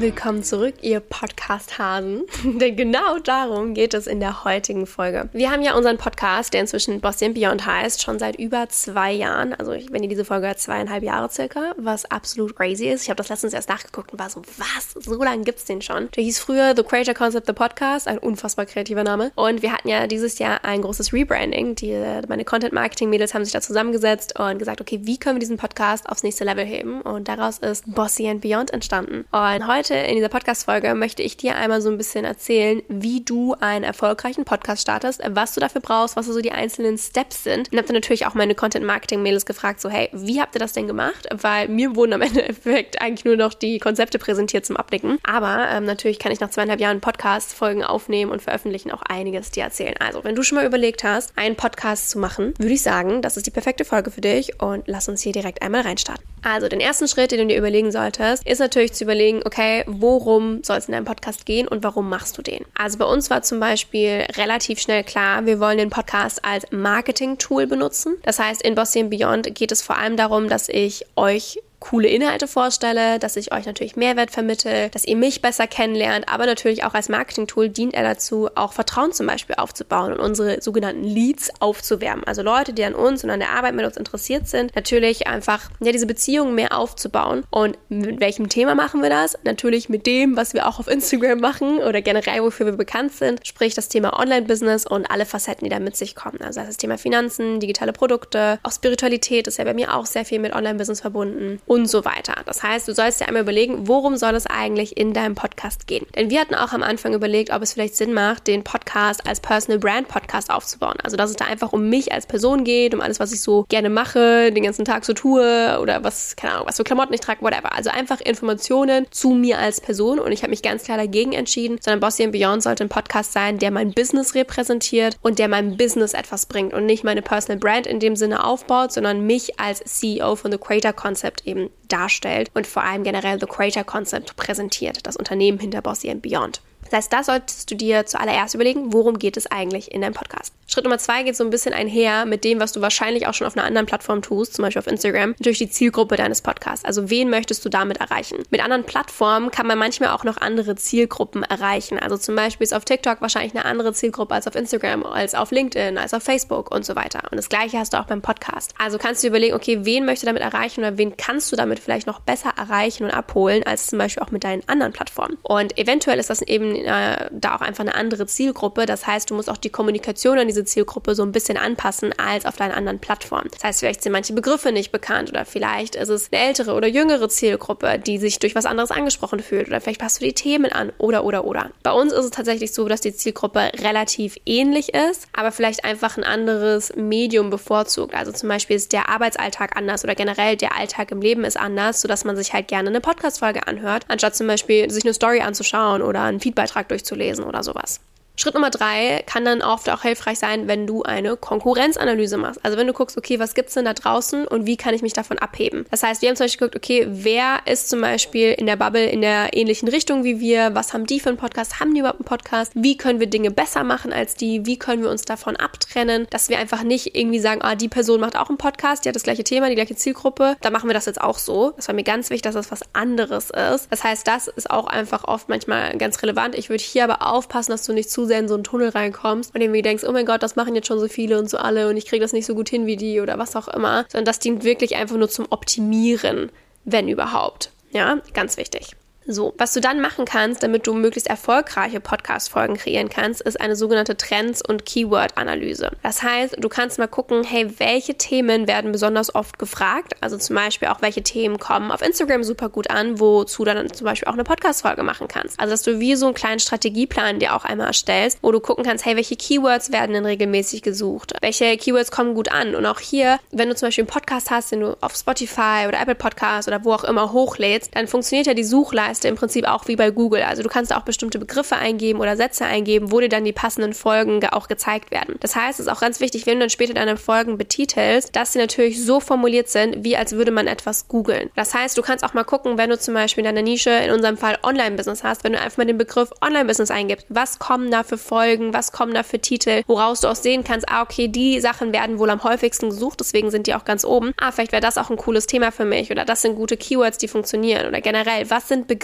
Willkommen zurück, ihr Podcast-Hasen. Denn genau darum geht es in der heutigen Folge. Wir haben ja unseren Podcast, der inzwischen Bossy Beyond heißt, schon seit über zwei Jahren. Also, wenn ihr diese Folge hört, zweieinhalb Jahre circa, was absolut crazy ist. Ich habe das letztens erst nachgeguckt und war so, was? So lange gibt's den schon? Der hieß früher The Creator Concept, The Podcast, ein unfassbar kreativer Name. Und wir hatten ja dieses Jahr ein großes Rebranding. Die, meine Content-Marketing-Mädels haben sich da zusammengesetzt und gesagt, okay, wie können wir diesen Podcast aufs nächste Level heben? Und daraus ist Bossy Beyond entstanden. Und heute heute in dieser Podcast-Folge möchte ich dir einmal so ein bisschen erzählen, wie du einen erfolgreichen Podcast startest, was du dafür brauchst, was so die einzelnen Steps sind. Und habe dann natürlich auch meine Content-Marketing-Mädels gefragt, so hey, wie habt ihr das denn gemacht? Weil mir wurden am Endeffekt eigentlich nur noch die Konzepte präsentiert zum Abnicken. Aber ähm, natürlich kann ich nach zweieinhalb Jahren Podcast-Folgen aufnehmen und veröffentlichen auch einiges dir erzählen. Also, wenn du schon mal überlegt hast, einen Podcast zu machen, würde ich sagen, das ist die perfekte Folge für dich und lass uns hier direkt einmal reinstarten. Also, den ersten Schritt, den du dir überlegen solltest, ist natürlich zu überlegen, okay, worum soll es in deinem Podcast gehen und warum machst du den? Also bei uns war zum Beispiel relativ schnell klar, wir wollen den Podcast als Marketing-Tool benutzen. Das heißt, in Bossy Beyond geht es vor allem darum, dass ich euch coole Inhalte vorstelle, dass ich euch natürlich Mehrwert vermittle, dass ihr mich besser kennenlernt, aber natürlich auch als Marketing-Tool dient er dazu, auch Vertrauen zum Beispiel aufzubauen und unsere sogenannten Leads aufzuwärmen. Also Leute, die an uns und an der Arbeit mit uns interessiert sind, natürlich einfach ja, diese Beziehungen mehr aufzubauen. Und mit welchem Thema machen wir das? Natürlich mit dem, was wir auch auf Instagram machen oder generell, wofür wir bekannt sind, sprich das Thema Online-Business und alle Facetten, die da mit sich kommen. Also das Thema Finanzen, digitale Produkte, auch Spiritualität ist ja bei mir auch sehr viel mit Online-Business verbunden und so weiter. Das heißt, du sollst dir einmal überlegen, worum soll es eigentlich in deinem Podcast gehen? Denn wir hatten auch am Anfang überlegt, ob es vielleicht Sinn macht, den Podcast als Personal Brand Podcast aufzubauen. Also, dass es da einfach um mich als Person geht, um alles, was ich so gerne mache, den ganzen Tag so tue oder was, keine Ahnung, was für Klamotten ich trage, whatever. Also einfach Informationen zu mir als Person und ich habe mich ganz klar dagegen entschieden, sondern Bossy Beyond sollte ein Podcast sein, der mein Business repräsentiert und der meinem Business etwas bringt und nicht meine Personal Brand in dem Sinne aufbaut, sondern mich als CEO von The Creator Concept eben darstellt und vor allem generell The Creator Concept präsentiert, das Unternehmen hinter Bossy and Beyond. Das heißt, da solltest du dir zuallererst überlegen, worum geht es eigentlich in deinem Podcast. Schritt Nummer zwei geht so ein bisschen einher mit dem, was du wahrscheinlich auch schon auf einer anderen Plattform tust, zum Beispiel auf Instagram, durch die Zielgruppe deines Podcasts. Also wen möchtest du damit erreichen? Mit anderen Plattformen kann man manchmal auch noch andere Zielgruppen erreichen. Also zum Beispiel ist auf TikTok wahrscheinlich eine andere Zielgruppe als auf Instagram, als auf LinkedIn, als auf Facebook und so weiter. Und das gleiche hast du auch beim Podcast. Also kannst du dir überlegen, okay, wen möchtest du damit erreichen oder wen kannst du damit vielleicht noch besser erreichen und abholen, als zum Beispiel auch mit deinen anderen Plattformen. Und eventuell ist das eben äh, da auch einfach eine andere Zielgruppe. Das heißt, du musst auch die Kommunikation an diese Zielgruppe so ein bisschen anpassen als auf deinen anderen Plattformen. Das heißt, vielleicht sind manche Begriffe nicht bekannt oder vielleicht ist es eine ältere oder jüngere Zielgruppe, die sich durch was anderes angesprochen fühlt oder vielleicht passt du die Themen an oder oder oder. Bei uns ist es tatsächlich so, dass die Zielgruppe relativ ähnlich ist, aber vielleicht einfach ein anderes Medium bevorzugt. Also zum Beispiel ist der Arbeitsalltag anders oder generell der Alltag im Leben ist anders, sodass man sich halt gerne eine Podcast-Folge anhört, anstatt zum Beispiel sich eine Story anzuschauen oder einen Feedbeitrag durchzulesen oder sowas. Schritt Nummer drei kann dann oft auch hilfreich sein, wenn du eine Konkurrenzanalyse machst. Also wenn du guckst, okay, was gibt's denn da draußen und wie kann ich mich davon abheben? Das heißt, wir haben zum Beispiel geguckt, okay, wer ist zum Beispiel in der Bubble in der ähnlichen Richtung wie wir? Was haben die für einen Podcast? Haben die überhaupt einen Podcast? Wie können wir Dinge besser machen als die? Wie können wir uns davon abtrennen? Dass wir einfach nicht irgendwie sagen, ah, die Person macht auch einen Podcast, die hat das gleiche Thema, die gleiche Zielgruppe, da machen wir das jetzt auch so. Das war mir ganz wichtig, dass das was anderes ist. Das heißt, das ist auch einfach oft manchmal ganz relevant. Ich würde hier aber aufpassen, dass du nicht zu sehr in so einen Tunnel reinkommst und irgendwie denkst, oh mein Gott, das machen jetzt schon so viele und so alle und ich kriege das nicht so gut hin wie die oder was auch immer, sondern das dient wirklich einfach nur zum Optimieren, wenn überhaupt. Ja, ganz wichtig. So, was du dann machen kannst, damit du möglichst erfolgreiche Podcast-Folgen kreieren kannst, ist eine sogenannte Trends- und Keyword-Analyse. Das heißt, du kannst mal gucken, hey, welche Themen werden besonders oft gefragt? Also zum Beispiel auch, welche Themen kommen auf Instagram super gut an, wozu du dann zum Beispiel auch eine Podcast-Folge machen kannst. Also, dass du wie so einen kleinen Strategieplan dir auch einmal erstellst, wo du gucken kannst, hey, welche Keywords werden denn regelmäßig gesucht? Welche Keywords kommen gut an? Und auch hier, wenn du zum Beispiel einen Podcast hast, den du auf Spotify oder Apple Podcasts oder wo auch immer hochlädst, dann funktioniert ja die Suchleiste hast du im Prinzip auch wie bei Google. Also du kannst auch bestimmte Begriffe eingeben oder Sätze eingeben, wo dir dann die passenden Folgen auch gezeigt werden. Das heißt, es ist auch ganz wichtig, wenn du dann später deine Folgen betitelst, dass sie natürlich so formuliert sind, wie als würde man etwas googeln. Das heißt, du kannst auch mal gucken, wenn du zum Beispiel in deiner Nische, in unserem Fall Online-Business hast, wenn du einfach mal den Begriff Online-Business eingibst, was kommen da für Folgen, was kommen da für Titel, woraus du auch sehen kannst, ah, okay, die Sachen werden wohl am häufigsten gesucht, deswegen sind die auch ganz oben. Ah, vielleicht wäre das auch ein cooles Thema für mich oder das sind gute Keywords, die funktionieren oder generell, was sind Begriffe,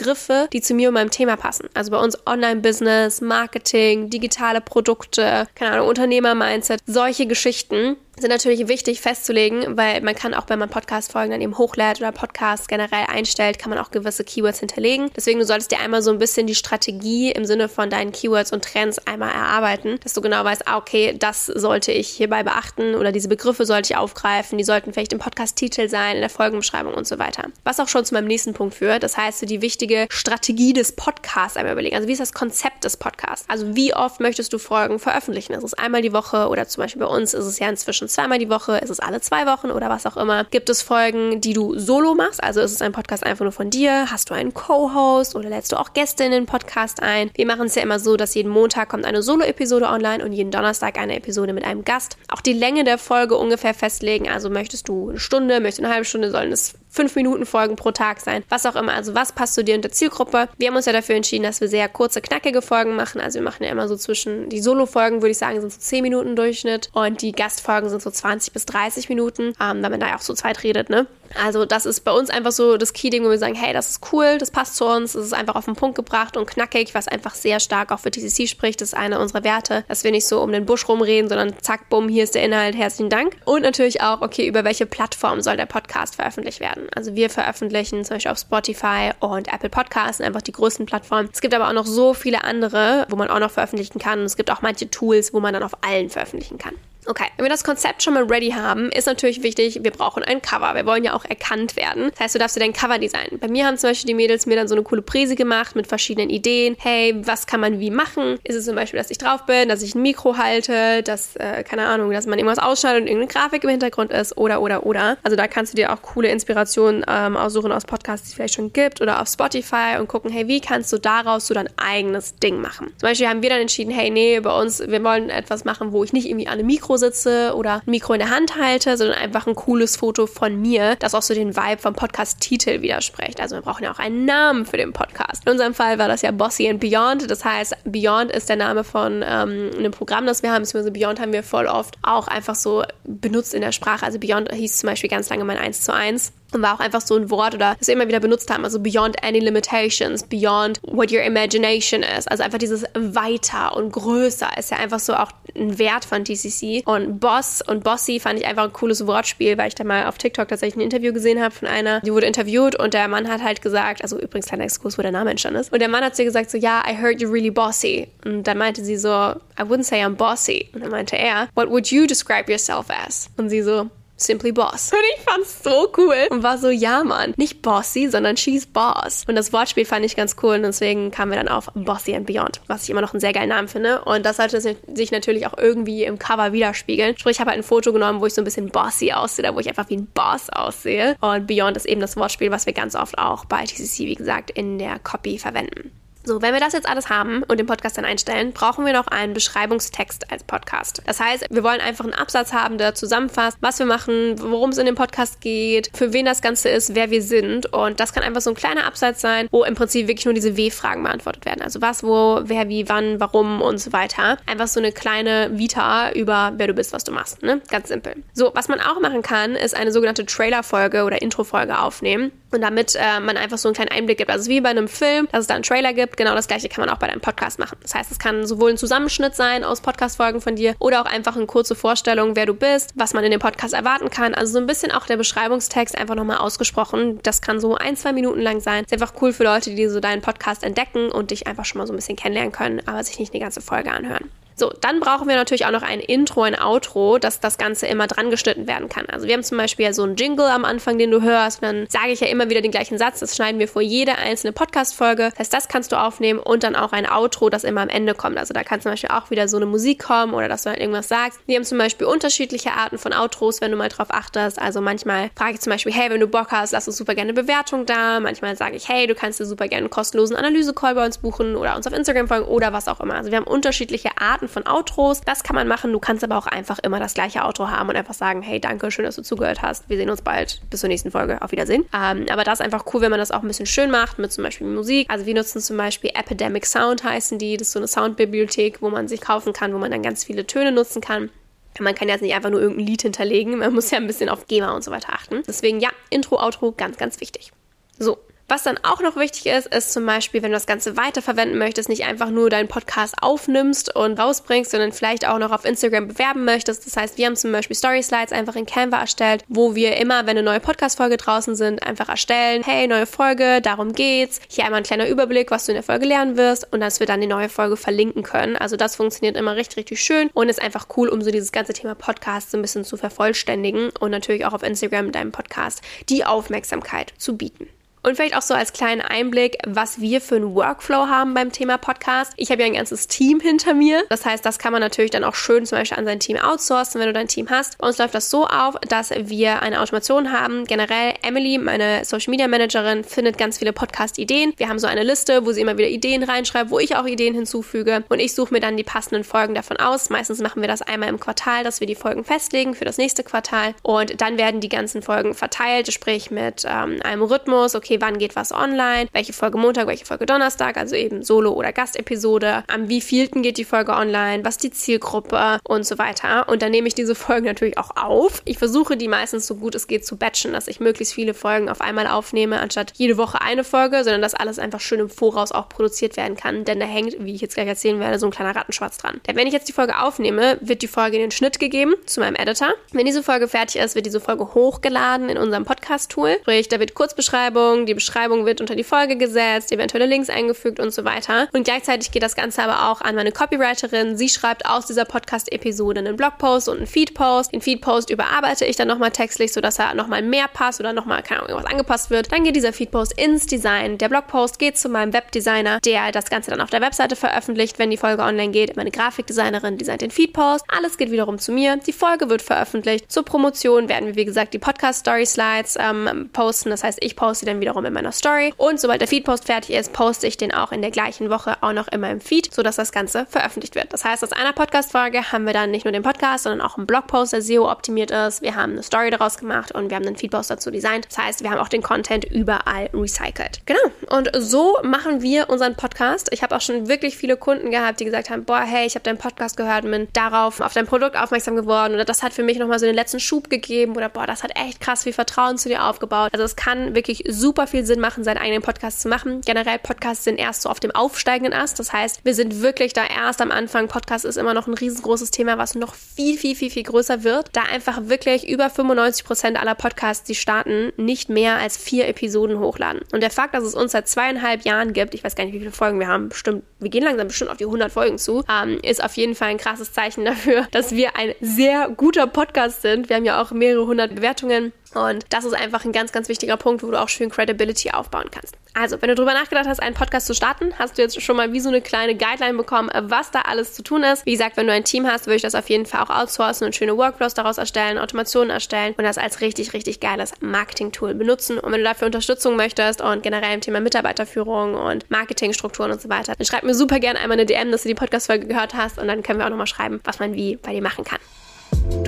die zu mir und meinem Thema passen? Also bei uns Online-Business, Marketing, digitale Produkte, keine Ahnung, Unternehmer-Mindset, solche Geschichten sind natürlich wichtig festzulegen, weil man kann auch, wenn man Podcast-Folgen dann eben hochlädt oder Podcasts generell einstellt, kann man auch gewisse Keywords hinterlegen. Deswegen, du solltest dir einmal so ein bisschen die Strategie im Sinne von deinen Keywords und Trends einmal erarbeiten, dass du genau weißt, ah, okay, das sollte ich hierbei beachten oder diese Begriffe sollte ich aufgreifen, die sollten vielleicht im Podcast-Titel sein, in der Folgenbeschreibung und so weiter. Was auch schon zu meinem nächsten Punkt führt, das heißt, so die wichtige Strategie des Podcasts einmal überlegen. Also wie ist das Konzept des Podcasts? Also wie oft möchtest du Folgen veröffentlichen? Ist es einmal die Woche oder zum Beispiel bei uns ist es ja inzwischen schon zweimal die Woche, ist es alle zwei Wochen oder was auch immer. Gibt es Folgen, die du solo machst? Also ist es ein Podcast einfach nur von dir? Hast du einen Co-Host oder lädst du auch Gäste in den Podcast ein? Wir machen es ja immer so, dass jeden Montag kommt eine Solo-Episode online und jeden Donnerstag eine Episode mit einem Gast. Auch die Länge der Folge ungefähr festlegen. Also möchtest du eine Stunde, möchtest du eine halbe Stunde, sollen es fünf Minuten Folgen pro Tag sein, was auch immer. Also was passt zu dir und der Zielgruppe? Wir haben uns ja dafür entschieden, dass wir sehr kurze, knackige Folgen machen. Also wir machen ja immer so zwischen, die Solo-Folgen würde ich sagen, sind so 10 Minuten Durchschnitt und die Gastfolgen sind so 20 bis 30 Minuten, ähm, wenn man da ja auch so Zeit redet, ne? Also das ist bei uns einfach so das Key-Ding, wo wir sagen, hey, das ist cool, das passt zu uns, es ist einfach auf den Punkt gebracht und knackig, was einfach sehr stark auch für TCC spricht. Das ist einer unserer Werte, dass wir nicht so um den Busch rumreden, sondern zack, bumm, hier ist der Inhalt, herzlichen Dank. Und natürlich auch, okay, über welche Plattform soll der Podcast veröffentlicht werden. Also wir veröffentlichen zum Beispiel auf Spotify und Apple Podcasts, einfach die größten Plattformen. Es gibt aber auch noch so viele andere, wo man auch noch veröffentlichen kann. Und es gibt auch manche Tools, wo man dann auf allen veröffentlichen kann. Okay, wenn wir das Konzept schon mal ready haben, ist natürlich wichtig, wir brauchen ein Cover. Wir wollen ja auch erkannt werden. Das heißt, du darfst dir dein Cover designen. Bei mir haben zum Beispiel die Mädels mir dann so eine coole Präse gemacht mit verschiedenen Ideen. Hey, was kann man wie machen? Ist es zum Beispiel, dass ich drauf bin, dass ich ein Mikro halte, dass, äh, keine Ahnung, dass man irgendwas ausschneidet und irgendeine Grafik im Hintergrund ist oder, oder, oder. Also da kannst du dir auch coole Inspirationen ähm, aussuchen aus Podcasts, die es vielleicht schon gibt oder auf Spotify und gucken, hey, wie kannst du daraus so dein eigenes Ding machen? Zum Beispiel haben wir dann entschieden, hey, nee, bei uns, wir wollen etwas machen, wo ich nicht irgendwie an einem Mikro sitze oder ein Mikro in der Hand halte, sondern einfach ein cooles Foto von mir, das auch so den Vibe vom Podcast-Titel widerspricht. Also wir brauchen ja auch einen Namen für den Podcast. In unserem Fall war das ja Bossy and Beyond. Das heißt, Beyond ist der Name von ähm, einem Programm, das wir haben, beziehungsweise Beyond haben wir voll oft auch einfach so benutzt in der Sprache. Also Beyond hieß zum Beispiel ganz lange mein 1 zu 1 und war auch einfach so ein Wort oder das wir immer wieder benutzt haben, also beyond any limitations, beyond what your imagination is. Also einfach dieses weiter und größer ist ja einfach so auch ein Wert von TCC. Und Boss und Bossy fand ich einfach ein cooles Wortspiel, weil ich da mal auf TikTok tatsächlich ein Interview gesehen habe von einer, die wurde interviewt und der Mann hat halt gesagt, also übrigens kleiner Exkurs, wo der Name entstanden ist. Und der Mann hat ihr gesagt so, ja, I heard you're really bossy. Und dann meinte sie so, I wouldn't say I'm bossy. Und dann meinte er, what would you describe yourself as? Und sie so, Simply Boss. Und ich fand's so cool und war so, ja Mann, nicht Bossy, sondern She's Boss. Und das Wortspiel fand ich ganz cool und deswegen kamen wir dann auf Bossy and Beyond, was ich immer noch einen sehr geilen Namen finde. Und das sollte sich natürlich auch irgendwie im Cover widerspiegeln. Sprich, ich habe halt ein Foto genommen, wo ich so ein bisschen bossy aussehe, da wo ich einfach wie ein Boss aussehe. Und Beyond ist eben das Wortspiel, was wir ganz oft auch bei TCC, wie gesagt, in der Copy verwenden. So, wenn wir das jetzt alles haben und den Podcast dann einstellen, brauchen wir noch einen Beschreibungstext als Podcast. Das heißt, wir wollen einfach einen Absatz haben, der zusammenfasst, was wir machen, worum es in dem Podcast geht, für wen das Ganze ist, wer wir sind. Und das kann einfach so ein kleiner Absatz sein, wo im Prinzip wirklich nur diese W-Fragen beantwortet werden. Also was, wo, wer, wie, wann, warum und so weiter. Einfach so eine kleine Vita über wer du bist, was du machst. Ne? Ganz simpel. So, was man auch machen kann, ist eine sogenannte Trailer-Folge oder Intro-Folge aufnehmen. Und damit äh, man einfach so einen kleinen Einblick gibt. Also wie bei einem Film, dass es da einen Trailer gibt, genau das gleiche kann man auch bei deinem Podcast machen. Das heißt, es kann sowohl ein Zusammenschnitt sein aus Podcast-Folgen von dir oder auch einfach eine kurze Vorstellung, wer du bist, was man in dem Podcast erwarten kann. Also so ein bisschen auch der Beschreibungstext einfach nochmal ausgesprochen. Das kann so ein, zwei Minuten lang sein. Ist einfach cool für Leute, die so deinen Podcast entdecken und dich einfach schon mal so ein bisschen kennenlernen können, aber sich nicht eine ganze Folge anhören. So, dann brauchen wir natürlich auch noch ein Intro, ein Outro, dass das Ganze immer dran geschnitten werden kann. Also wir haben zum Beispiel ja so einen Jingle am Anfang, den du hörst. Dann sage ich ja immer wieder den gleichen Satz. Das schneiden wir vor jede einzelne Podcast-Folge. Das heißt, das kannst du aufnehmen und dann auch ein Outro, das immer am Ende kommt. Also da kann zum Beispiel auch wieder so eine Musik kommen oder dass du halt irgendwas sagst. Wir haben zum Beispiel unterschiedliche Arten von Outros, wenn du mal drauf achtest. Also manchmal frage ich zum Beispiel, hey, wenn du Bock hast, lass uns super gerne eine Bewertung da. Manchmal sage ich, hey, du kannst dir super gerne einen kostenlosen Analyse-Call bei uns buchen oder uns auf Instagram folgen oder was auch immer. Also wir haben unterschiedliche Arten von Outros. Das kann man machen. Du kannst aber auch einfach immer das gleiche Outro haben und einfach sagen, hey, danke, schön, dass du zugehört hast. Wir sehen uns bald. Bis zur nächsten Folge. Auf Wiedersehen. Ähm, aber das ist einfach cool, wenn man das auch ein bisschen schön macht mit zum Beispiel Musik. Also wir nutzen zum Beispiel Epidemic Sound heißen die. Das ist so eine Soundbibliothek, wo man sich kaufen kann, wo man dann ganz viele Töne nutzen kann. Man kann jetzt nicht einfach nur irgendein Lied hinterlegen. Man muss ja ein bisschen auf GEMA und so weiter achten. Deswegen ja, Intro, Outro, ganz, ganz wichtig. So, was dann auch noch wichtig ist, ist zum Beispiel, wenn du das Ganze weiterverwenden möchtest, nicht einfach nur deinen Podcast aufnimmst und rausbringst, sondern vielleicht auch noch auf Instagram bewerben möchtest. Das heißt, wir haben zum Beispiel Story Slides einfach in Canva erstellt, wo wir immer, wenn eine neue Podcast-Folge draußen sind, einfach erstellen, hey, neue Folge, darum geht's. Hier einmal ein kleiner Überblick, was du in der Folge lernen wirst und dass wir dann die neue Folge verlinken können. Also das funktioniert immer richtig, richtig schön und ist einfach cool, um so dieses ganze Thema Podcast so ein bisschen zu vervollständigen und natürlich auch auf Instagram deinem Podcast die Aufmerksamkeit zu bieten. Und vielleicht auch so als kleinen Einblick, was wir für einen Workflow haben beim Thema Podcast. Ich habe ja ein ganzes Team hinter mir. Das heißt, das kann man natürlich dann auch schön zum Beispiel an sein Team outsourcen, wenn du dein Team hast. Bei uns läuft das so auf, dass wir eine Automation haben. Generell, Emily, meine Social Media Managerin, findet ganz viele Podcast-Ideen. Wir haben so eine Liste, wo sie immer wieder Ideen reinschreibt, wo ich auch Ideen hinzufüge. Und ich suche mir dann die passenden Folgen davon aus. Meistens machen wir das einmal im Quartal, dass wir die Folgen festlegen für das nächste Quartal. Und dann werden die ganzen Folgen verteilt, sprich mit ähm, einem Rhythmus. Okay, okay, wann geht was online, welche Folge Montag, welche Folge Donnerstag, also eben Solo- oder Gastepisode, am wievielten geht die Folge online, was die Zielgruppe und so weiter. Und dann nehme ich diese Folgen natürlich auch auf. Ich versuche die meistens so gut es geht zu batchen, dass ich möglichst viele Folgen auf einmal aufnehme, anstatt jede Woche eine Folge, sondern dass alles einfach schön im Voraus auch produziert werden kann. Denn da hängt, wie ich jetzt gleich erzählen werde, so ein kleiner Rattenschwarz dran. Denn wenn ich jetzt die Folge aufnehme, wird die Folge in den Schnitt gegeben zu meinem Editor. Wenn diese Folge fertig ist, wird diese Folge hochgeladen in unserem Podcast-Tool. Sprich, da wird Kurzbeschreibung, die Beschreibung wird unter die Folge gesetzt, eventuelle Links eingefügt und so weiter. Und gleichzeitig geht das Ganze aber auch an meine Copywriterin. Sie schreibt aus dieser Podcast-Episode einen Blogpost und einen Feedpost. Den Feedpost überarbeite ich dann nochmal textlich, sodass er nochmal mehr passt oder nochmal, keine Ahnung, irgendwas angepasst wird. Dann geht dieser Feedpost ins Design. Der Blogpost geht zu meinem Webdesigner, der das Ganze dann auf der Webseite veröffentlicht, wenn die Folge online geht. Meine Grafikdesignerin designt den Feedpost. Alles geht wiederum zu mir. Die Folge wird veröffentlicht. Zur Promotion werden wir, wie gesagt, die Podcast-Story-Slides ähm, posten. Das heißt, ich poste dann wiederum in meiner Story. Und sobald der Feedpost fertig ist, poste ich den auch in der gleichen Woche auch noch in meinem Feed, sodass das Ganze veröffentlicht wird. Das heißt, aus einer Podcast-Folge haben wir dann nicht nur den Podcast, sondern auch einen Blogpost, der SEO optimiert ist. Wir haben eine Story daraus gemacht und wir haben einen Feedpost dazu designt. Das heißt, wir haben auch den Content überall recycelt. Genau. Und so machen wir unseren Podcast. Ich habe auch schon wirklich viele Kunden gehabt, die gesagt haben, boah, hey, ich habe deinen Podcast gehört und bin darauf auf dein Produkt aufmerksam geworden oder das hat für mich nochmal so den letzten Schub gegeben oder boah, das hat echt krass viel Vertrauen zu dir aufgebaut. Also es kann wirklich super viel Sinn machen, seinen eigenen Podcast zu machen. Generell Podcasts sind erst so auf dem aufsteigenden Ast. Das heißt, wir sind wirklich da erst am Anfang. Podcast ist immer noch ein riesengroßes Thema, was noch viel, viel, viel, viel größer wird. Da einfach wirklich über 95 Prozent aller Podcasts, die starten, nicht mehr als vier Episoden hochladen. Und der Fakt, dass es uns seit zweieinhalb Jahren gibt, ich weiß gar nicht, wie viele Folgen wir haben, bestimmt, wir gehen langsam bestimmt auf die 100 Folgen zu, ähm, ist auf jeden Fall ein krasses Zeichen dafür, dass wir ein sehr guter Podcast sind. Wir haben ja auch mehrere hundert Bewertungen. Und das ist einfach ein ganz, ganz wichtiger Punkt, wo du auch schön Credibility aufbauen kannst. Also, wenn du darüber nachgedacht hast, einen Podcast zu starten, hast du jetzt schon mal wie so eine kleine Guideline bekommen, was da alles zu tun ist. Wie gesagt, wenn du ein Team hast, würde ich das auf jeden Fall auch outsourcen und schöne Workflows daraus erstellen, Automationen erstellen und das als richtig, richtig geiles Marketing-Tool benutzen. Und wenn du dafür Unterstützung möchtest und generell im Thema Mitarbeiterführung und Marketingstrukturen und so weiter, dann schreib mir super gerne einmal eine DM, dass du die Podcast-Folge gehört hast und dann können wir auch nochmal schreiben, was man wie bei dir machen kann.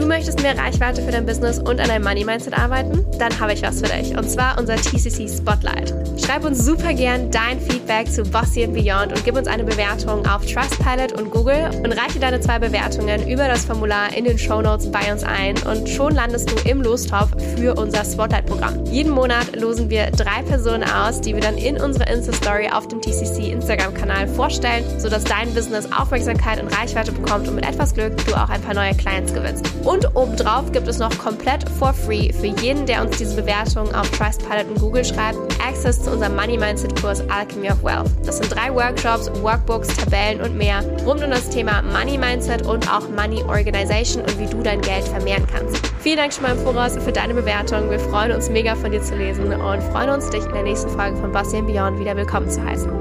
Möchtest mehr Reichweite für dein Business und an deinem Money Mindset arbeiten? Dann habe ich was für dich und zwar unser TCC Spotlight. Schreib uns super gern dein Feedback zu Bossy and Beyond und gib uns eine Bewertung auf Trustpilot und Google und reiche deine zwei Bewertungen über das Formular in den Show Notes bei uns ein und schon landest du im Lostopf für unser Spotlight-Programm. Jeden Monat losen wir drei Personen aus, die wir dann in unserer Insta-Story auf dem TCC Instagram-Kanal vorstellen, sodass dein Business Aufmerksamkeit und Reichweite bekommt und mit etwas Glück du auch ein paar neue Clients gewinnst. Und obendrauf gibt es noch komplett for free für jeden, der uns diese Bewertung auf Trustpilot und Google schreibt, Access zu unserem Money Mindset Kurs Alchemy of Wealth. Das sind drei Workshops, Workbooks, Tabellen und mehr rund um das Thema Money Mindset und auch Money Organization und wie du dein Geld vermehren kannst. Vielen Dank schon mal im Voraus für deine Bewertung. Wir freuen uns mega von dir zu lesen und freuen uns, dich in der nächsten Folge von Bossy Beyond wieder willkommen zu heißen.